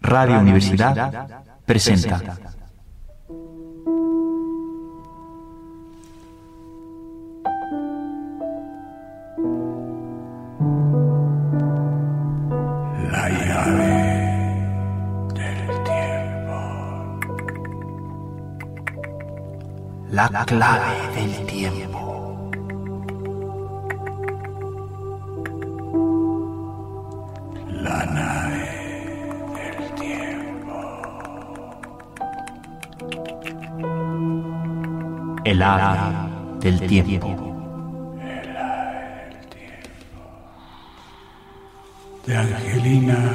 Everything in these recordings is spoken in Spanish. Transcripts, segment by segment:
Radio Universidad presenta. La llave del tiempo. La clave del tiempo. El ave del tiempo. De Angelina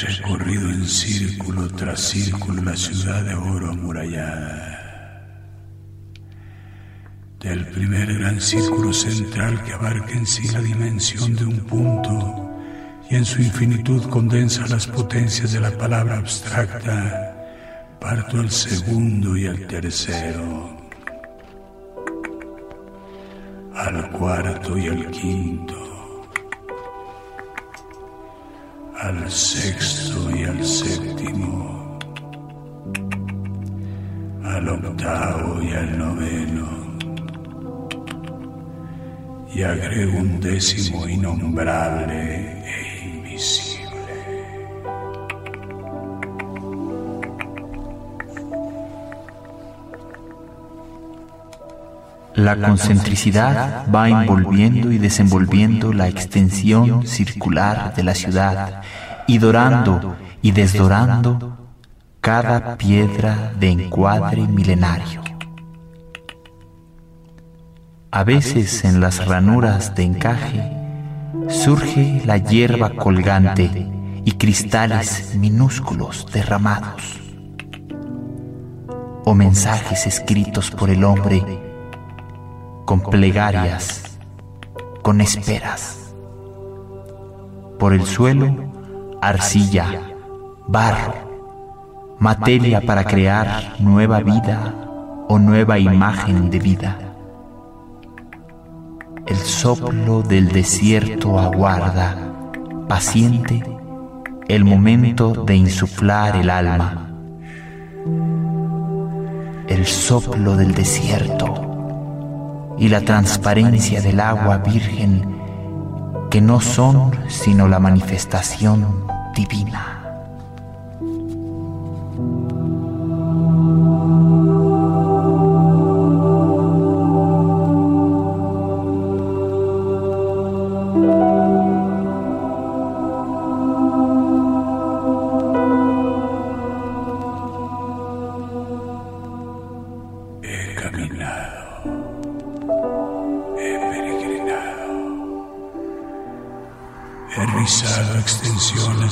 recorrido en círculo tras círculo la ciudad de oro amurallada. Del primer gran círculo central que abarca en sí la dimensión de un punto y en su infinitud condensa las potencias de la palabra abstracta, parto al segundo y al tercero, al cuarto y al quinto, al sexto y al séptimo, al octavo y al noveno y agrego un décimo innombrable e invisible. La concentricidad va envolviendo y desenvolviendo la extensión circular de la ciudad y dorando y desdorando cada piedra de encuadre milenario. A veces en las ranuras de encaje surge la hierba colgante y cristales minúsculos derramados, o mensajes escritos por el hombre con plegarias, con esperas. Por el suelo, arcilla, barro, materia para crear nueva vida o nueva imagen de vida. El soplo del desierto aguarda, paciente, el momento de insuflar el alma. El soplo del desierto y la transparencia del agua virgen que no son sino la manifestación divina.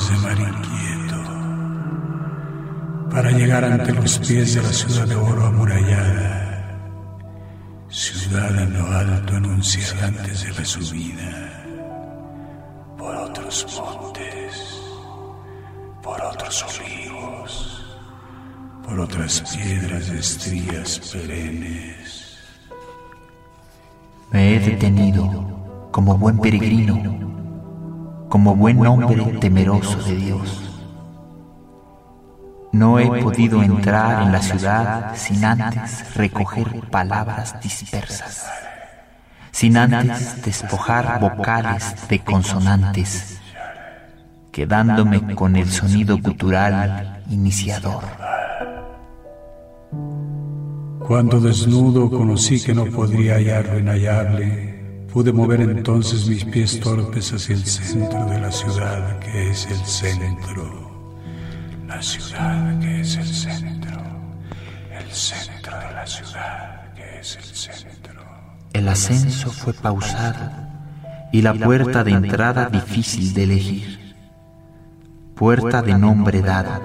De mar inquieto para llegar ante los pies de la ciudad de oro amurallada, ciudad en lo alto anunciada antes de la subida, por otros montes, por otros olivos por otras piedras de estrías perennes. Me he detenido como buen peregrino, como buen hombre temeroso de Dios. No he podido entrar en la ciudad sin antes recoger palabras dispersas, sin antes despojar vocales de consonantes, quedándome con el sonido gutural iniciador. Cuando desnudo conocí que no podría hallarlo inhallable, pude mover entonces mis pies torpes hacia el centro de la ciudad que es el centro. La ciudad que es el centro. El centro de la ciudad que es el centro. El ascenso fue pausado y la puerta de entrada difícil de elegir. Puerta de nombre dado.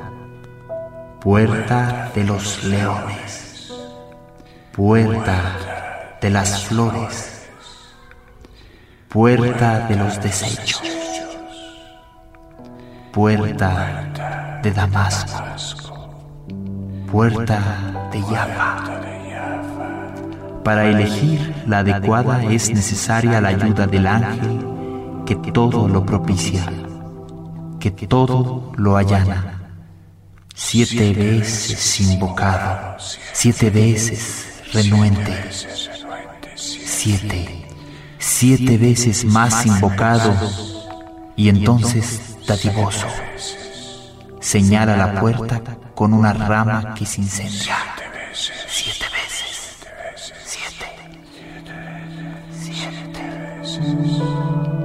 Puerta de los leones. Puerta de las flores. Puerta de los desechos. puerta de Damasco, puerta de Jaffa. Para elegir la adecuada es necesaria la ayuda del ángel que todo lo propicia, que todo lo allana. Siete veces invocado, siete veces renuente, siete, siete veces más invocado y entonces dadivoso. Señala la puerta con una rama que se incendia. Siete veces. Siete. Siete veces.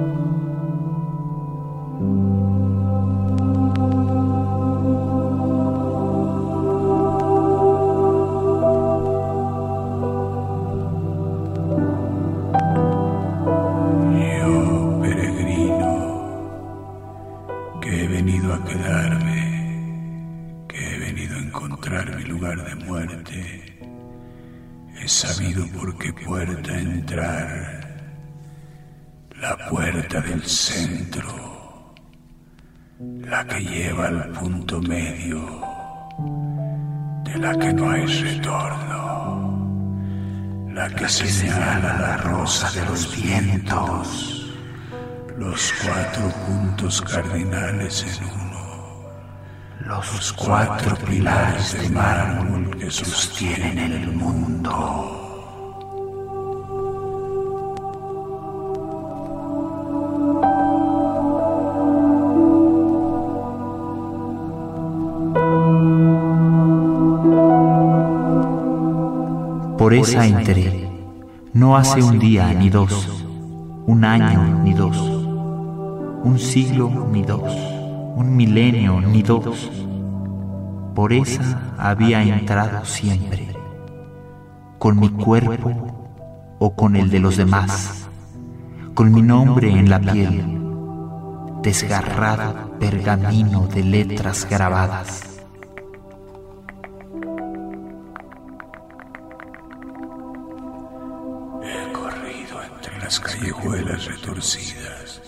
Puntos cardinales en uno, los cuatro pilares de mármol que sostienen el mundo. Por esa enteré, no hace un día ni dos, un año ni dos, un siglo ni dos, un milenio ni dos. Por esa había entrado siempre, con mi cuerpo o con el de los demás, con mi nombre en la piel, desgarrado pergamino de letras grabadas. He corrido entre las callejuelas retorcidas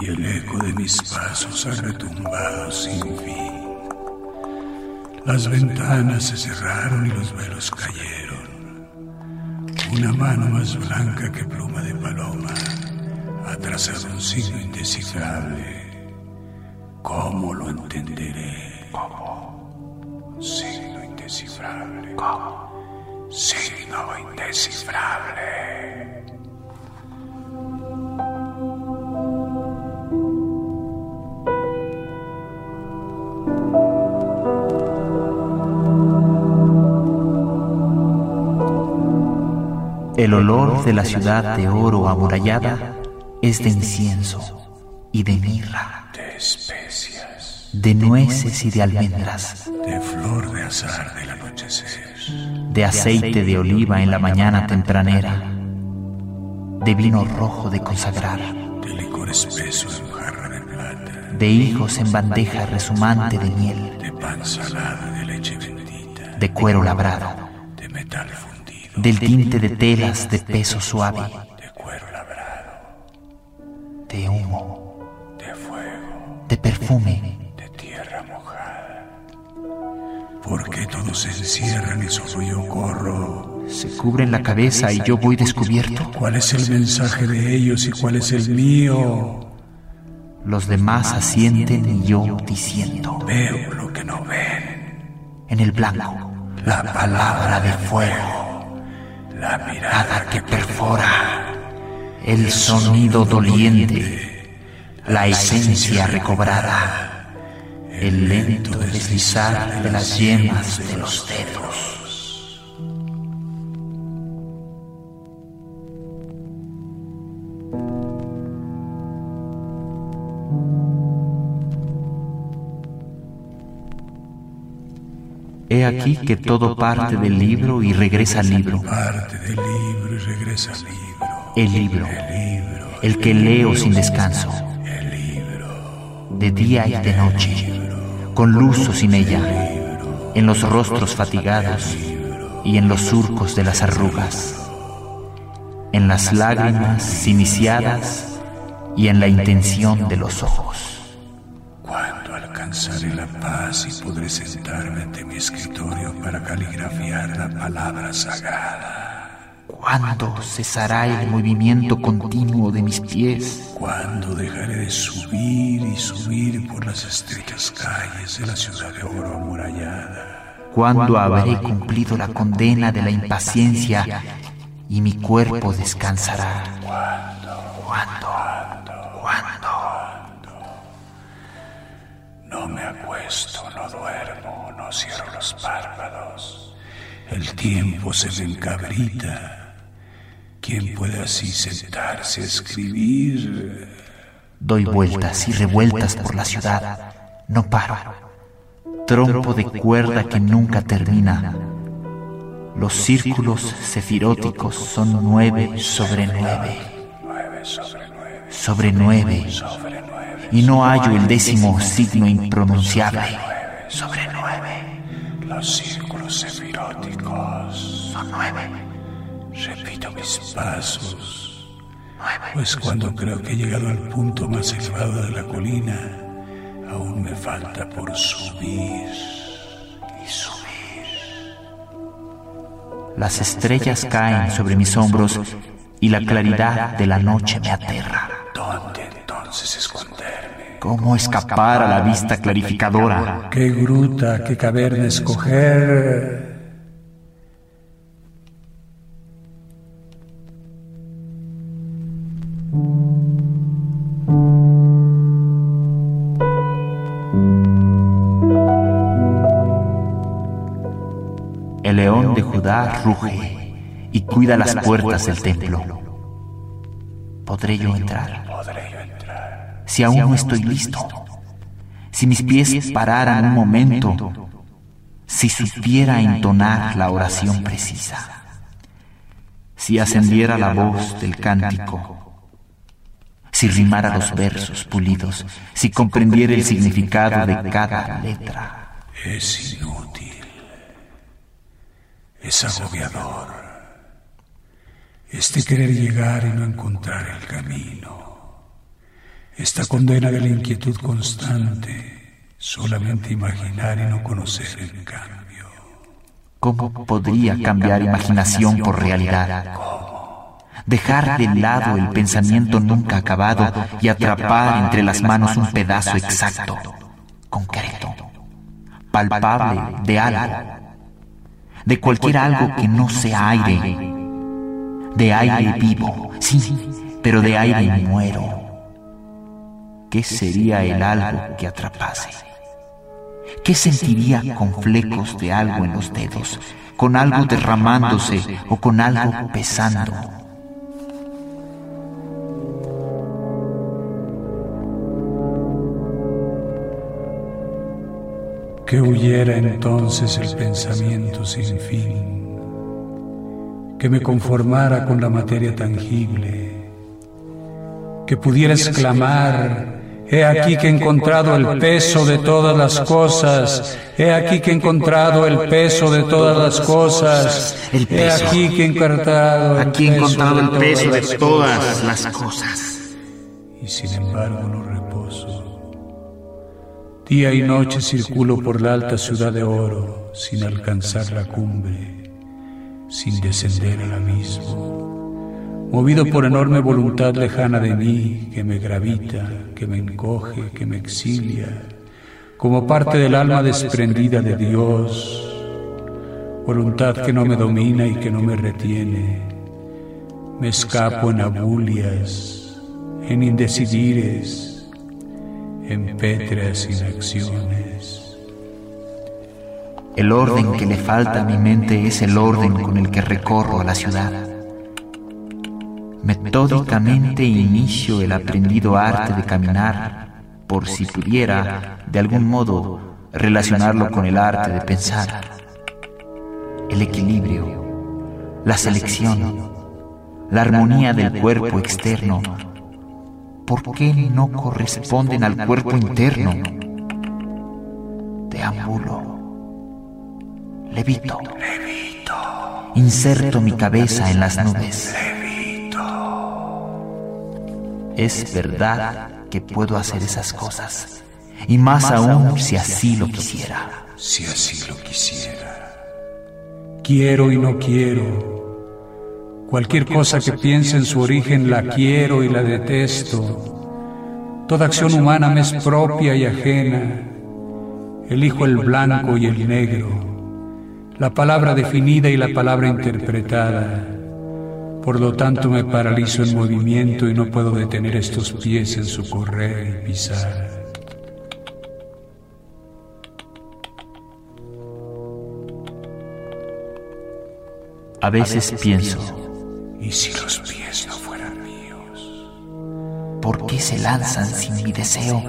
y el eco de mis pasos ha retumbado sin fin. Las ventanas se cerraron y los velos cayeron. Una mano más blanca que pluma de paloma ha trazado un signo indescifrable. ¿Cómo lo entenderé? ¿Cómo? Signo indescifrable. ¿Cómo? Signo indescifrable. El olor de la ciudad de oro amurallada es de incienso y de mirra, De especias, de nueces y de almendras, de flor de azar del anochecer. de aceite de oliva en la mañana tempranera, de vino rojo de consagrar, de licor espeso en jarra de plata, de higos en bandeja resumante de miel, de pan salado y de leche bendita, de cuero labrado, de metal del tinte de telas de peso suave, de cuero labrado, de humo, de fuego, de perfume, de tierra mojada. ¿Por qué todos se encierran y solo yo corro? se cubren la cabeza y yo voy descubierto. ¿Cuál es el mensaje de ellos y cuál es el mío? Los demás asienten y yo diciendo, Veo lo que no ven, en el blanco, la palabra de fuego, la mirada que perfora, el sonido doliente, la esencia recobrada, el lento deslizar de las yemas de los dedos. Aquí que todo parte del libro y regresa al libro. parte del libro y regresa al libro. El libro, El que leo sin descanso, el libro, de día y de noche, con luz o sin ella, en los rostros fatigados y en los surcos de las arrugas, en las lágrimas iniciadas y en la intención de los ojos. Alcanzaré la paz y podré sentarme ante mi escritorio para caligrafiar la palabra sagrada. ¿Cuándo cesará el movimiento continuo de mis pies? ¿Cuándo dejaré de subir y subir por las estrechas calles de la ciudad de oro amurallada? ¿Cuándo habré cumplido la condena de la impaciencia y mi cuerpo descansará? Cierro los párpados. El tiempo se me encabrita. ¿Quién puede así sentarse a escribir? Doy vueltas y revueltas por la ciudad. No paro. Trompo de cuerda que nunca termina. Los círculos cefiróticos son nueve sobre nueve. Nueve sobre nueve. Sobre nueve. Sobre nueve. Y no hallo el décimo signo impronunciable. Sobre nueve. Los círculos sefiróticos. Son nueve. Repito mis pasos. Nueve. Pues cuando creo que he llegado al punto más elevado de la colina, aún me falta por subir y subir. Las estrellas caen sobre mis hombros y la claridad de la noche me aterra. ¿Dónde entonces esconderme? ¿Cómo escapar a la vista clarificadora? ¿Qué gruta, qué caverna escoger? El león de Judá ruge y cuida las puertas del templo. ¿Podré yo entrar? Si aún no estoy listo, si mis pies pararan un momento, si supiera entonar la oración precisa, si ascendiera la voz del cántico, si rimara los versos pulidos, si comprendiera el significado de cada letra. Es inútil. Es agobiador. Este querer llegar y no encontrar el camino. Esta condena de la inquietud constante. Solamente imaginar y no conocer el cambio. ¿Cómo podría cambiar imaginación por realidad? Dejar de lado el pensamiento nunca acabado y atrapar entre las manos un pedazo exacto, concreto, palpable de algo, de cualquier algo que no sea aire, de aire vivo, sí, pero de aire muero. ¿Qué sería el algo que atrapase? ¿Qué sentiría con flecos de algo en los dedos, con algo derramándose o con algo pesando? Que huyera entonces el pensamiento sin fin, que me conformara con la materia tangible, que pudiera exclamar, he aquí que he encontrado el peso de todas las cosas, he aquí que he encontrado el peso de todas las cosas, El he peso. aquí que he encontrado Aquí he encontrado el peso de todas todas las cosas. y sin embargo no reposo. Día y noche circulo por la alta ciudad de oro sin alcanzar la cumbre, sin descender al abismo, movido por enorme voluntad lejana de mí que me gravita, que me encoge, que me exilia, como parte del alma desprendida de Dios, voluntad que no me domina y que no me retiene. Me escapo en abulias, en indecidires, en pétreas inacciones. El orden que le falta a mi mente es el orden con el que recorro a la ciudad. Metódicamente inicio el aprendido arte de caminar, por si pudiera, de algún modo, relacionarlo con el arte de pensar. El equilibrio, la selección, la armonía del cuerpo externo, ¿por qué no corresponden al cuerpo interno? Deambulo, levito, inserto mi cabeza en las nubes. Es verdad que puedo hacer esas cosas. y más aún si así lo quisiera. Si así lo quisiera. Quiero y no quiero. Cualquier cosa que piense en su origen la quiero y la detesto. Toda acción humana me es propia y ajena. Elijo el blanco y el negro, la palabra definida y la palabra interpretada. Por lo tanto me paralizo en movimiento y no puedo detener estos pies en su correr y pisar. A veces pienso, ¿y si los pies no fueran míos? ¿Por qué se lanzan sin mi deseo,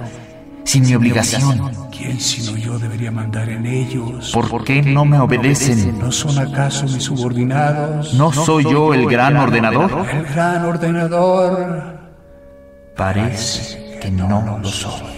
sin mi obligación? ¿Quién sino yo debería mandar en ellos? ¿Por qué no me obedecen? ¿No son acaso mis subordinados? ¿No soy yo el gran ordenador? El gran ordenador. Parece que no lo soy.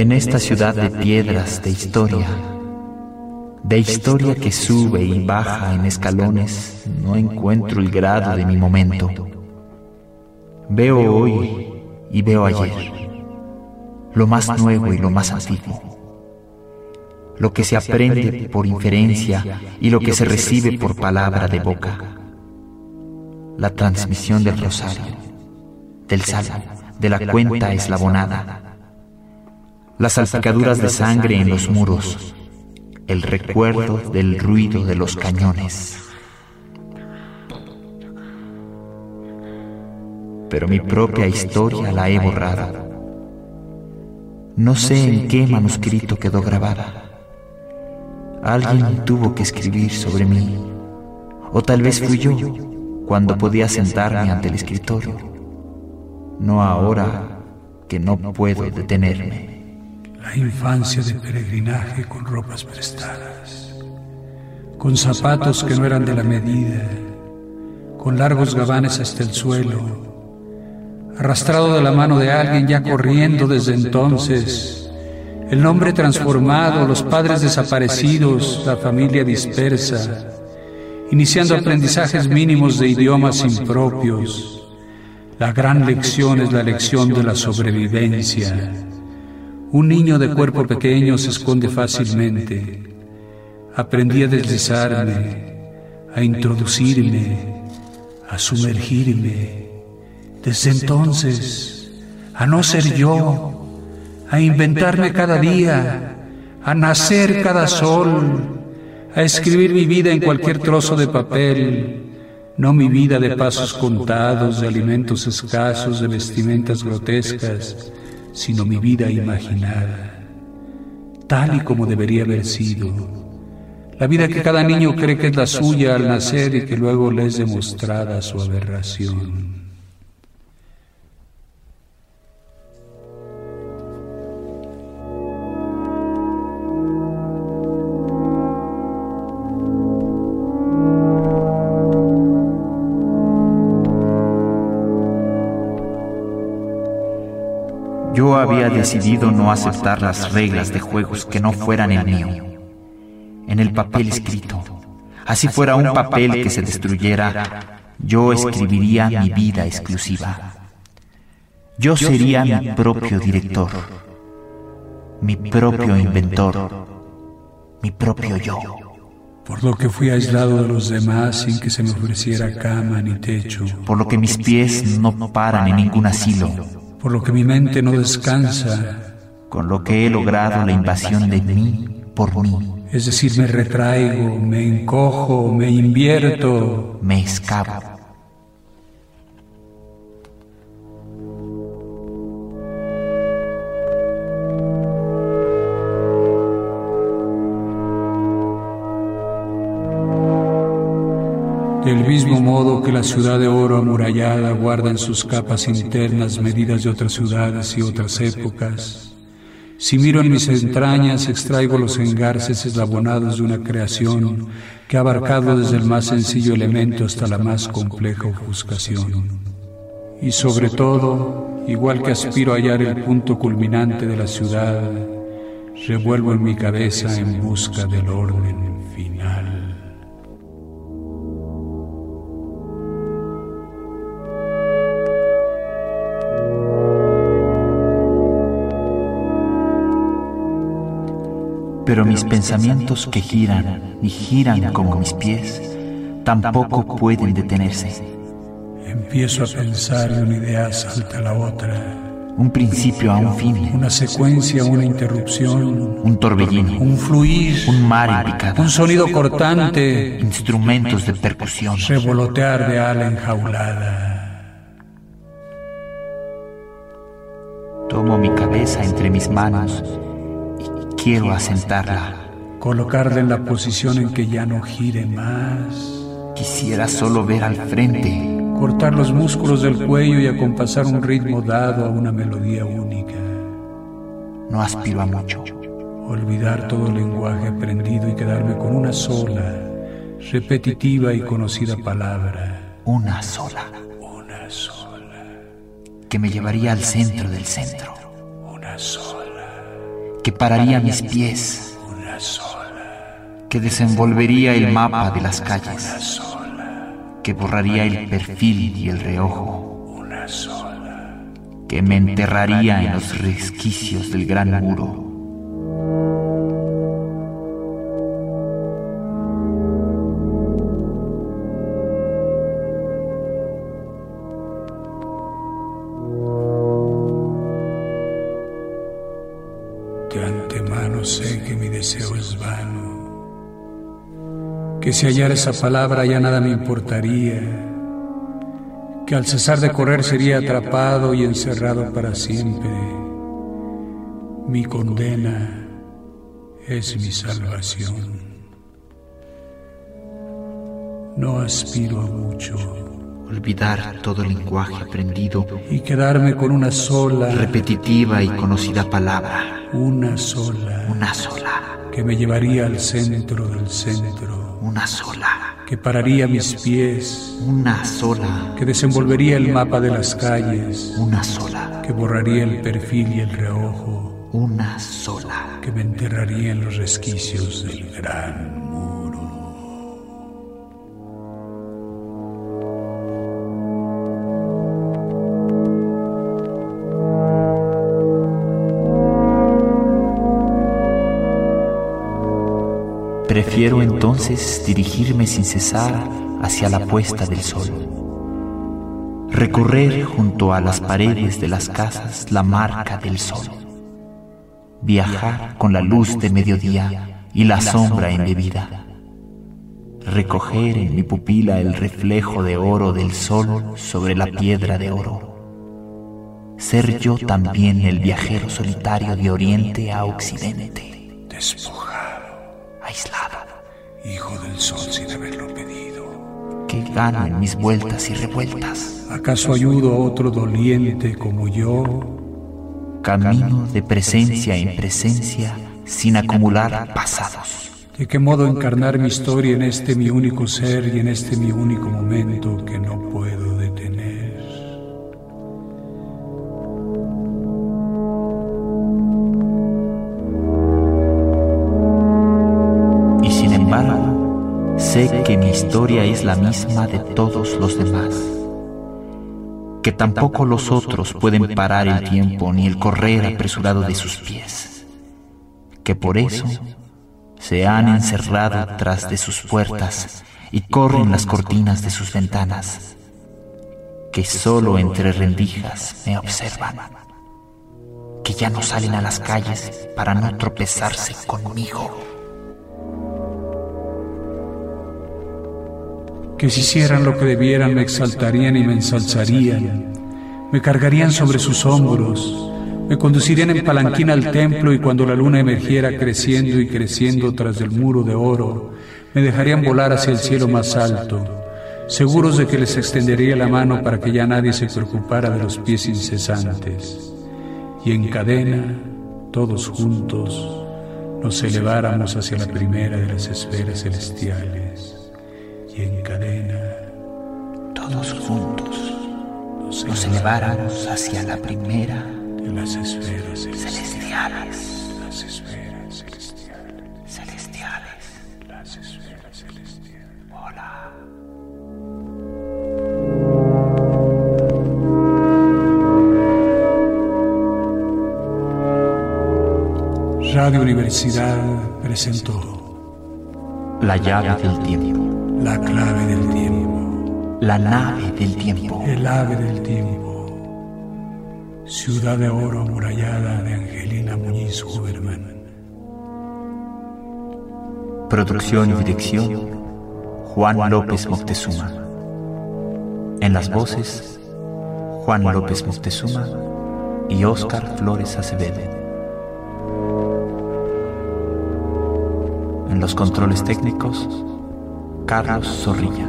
En esta ciudad de piedras de historia, de historia que sube y baja en escalones, no encuentro el grado de mi momento. Veo hoy y veo ayer, lo más nuevo y lo más antiguo, lo que se aprende por inferencia y lo que se recibe por palabra de boca, la transmisión del rosario, del salmo, de la cuenta eslabonada las salpicaduras de sangre en los muros, el recuerdo del ruido de los cañones. Pero mi propia historia la he borrado. No sé en qué manuscrito quedó grabada. Alguien tuvo que escribir sobre mí, o tal vez fui yo cuando podía sentarme ante el escritorio, no ahora que no puedo detenerme la infancia de peregrinaje con ropas prestadas, con zapatos que no eran de la medida, con largos gabanes hasta el suelo, arrastrado de la mano de alguien ya corriendo desde entonces, el nombre transformado, los padres desaparecidos, la familia dispersa, iniciando aprendizajes mínimos de idiomas impropios. La gran lección es la lección de la sobrevivencia un niño de cuerpo pequeño se esconde fácilmente. Aprendí a deslizarme, a introducirme, a sumergirme. Desde entonces, a no ser yo, a inventarme cada día, a nacer cada sol, a escribir mi vida en cualquier trozo de papel, no mi vida de pasos contados, de alimentos escasos, de vestimentas grotescas, sino mi vida imaginada, tal y como debería haber sido. La vida que cada niño cree que es la suya al nacer y que luego le es demostrada su aberración. Yo había decidido no aceptar las reglas de juegos que no fueran el mío. En el papel escrito, así fuera un papel que se destruyera, yo escribiría mi vida exclusiva. Yo sería mi propio director, mi propio inventor, mi propio yo. Por lo que fui aislado de los demás sin que se me ofreciera cama ni techo. Por lo que mis pies no paran en ningún asilo por lo que mi mente no descansa, con lo que he logrado la invasión de mí por mí. Es decir, me retraigo, me encojo, me invierto, me escapo. Del mismo modo que la ciudad de oro amurallada guarda en sus capas internas medidas de otras ciudades y otras épocas, Si miro en mis entrañas, extraigo los engarces eslabonados de una creación que ha abarcado desde el más sencillo elemento hasta la más compleja ofuscación. Y sobre todo, igual que aspiro a hallar el punto culminante de la ciudad, revuelvo en mi cabeza en busca del orden final. Pero mis pensamientos que giran y giran como mis pies tampoco pueden detenerse. Empiezo a pensar y una idea salta a la otra. Un principio a un fin. Una secuencia, una interrupción. Un torbellino. Un fluir. Un mar en Un sonido cortante. Instrumentos de percusión. Revolotear de ala enjaulada. Tomo mi cabeza entre mis manos quiero asentarla. Colocarla en la posición en que ya no gire más. Quisiera solo ver al frente. Cortar los músculos del cuello y acompasar un ritmo dado a una melodía única. No aspiro a mucho. Olvidar todo el lenguaje aprendido y quedarme con una sola, repetitiva y conocida palabra. Una sola. Una sola. Que me llevaría al centro del centro. Una sola que pararía mis pies, que desenvolvería el mapa de las calles, que borraría el perfil y el reojo, que me enterraría en los resquicios del gran muro si hallara esa palabra ya nada me importaría, que al cesar de correr sería atrapado y encerrado para siempre. Mi condena es mi salvación. No aspiro a mucho. Olvidar todo el lenguaje aprendido y quedarme con una sola, repetitiva y conocida palabra. Una sola. Una sola. Que me llevaría al centro del centro una sola. Que pararía mis pies. Una sola. Que desenvolvería el mapa de las calles. Una sola. Que borraría el perfil y el reojo. Una sola. Que me enterraría en los resquicios del gran Prefiero entonces dirigirme sin cesar hacia la puesta del sol. Recorrer junto a las paredes de las casas la marca del sol. Viajar con la luz de mediodía y la sombra embebida. Recoger en mi pupila el reflejo de oro del sol sobre la piedra de oro. Ser yo también el viajero solitario de oriente a occidente. Despojado aislada. Hijo del sol sin haberlo pedido. Que gano en mis vueltas y revueltas. ¿Acaso ayudo a otro doliente como yo? Camino de presencia en presencia sin acumular pasados. ¿De qué modo encarnar mi historia en este mi único ser y en este mi único momento que no puedo sé que mi historia es la misma de todos los demás, que tampoco los otros pueden parar el tiempo ni el correr apresurado de sus pies, que por eso se han encerrado tras de sus puertas y corren las cortinas de sus ventanas, que solo entre rendijas me observan, que ya no salen a las calles para no tropezarse conmigo. Que si hicieran lo que debieran me exaltarían y me ensalzarían, me cargarían sobre sus hombros, me conducirían en palanquín al templo y cuando la luna emergiera creciendo y creciendo tras del muro de oro, me dejarían volar hacia el cielo más alto, seguros de que les extendería la mano para que ya nadie se preocupara de los pies incesantes. Y en cadena, todos juntos nos eleváramos hacia la primera de las esferas celestiales y en cadena, todos juntos nos eleváramos hacia la primera de las esferas celestiales. Las esferas celestiales. Celestiales. Las esferas celestiales. Hola. Radio Universidad presentó La llave del tiempo. La clave del tiempo. La nave del tiempo. El ave del tiempo. Ciudad de oro amurallada de Angelina Muñiz Huberman. Producción y dirección Juan López Moctezuma. En las voces Juan López Moctezuma y Óscar Flores Acevedo. En los controles técnicos, Carlos Zorrilla.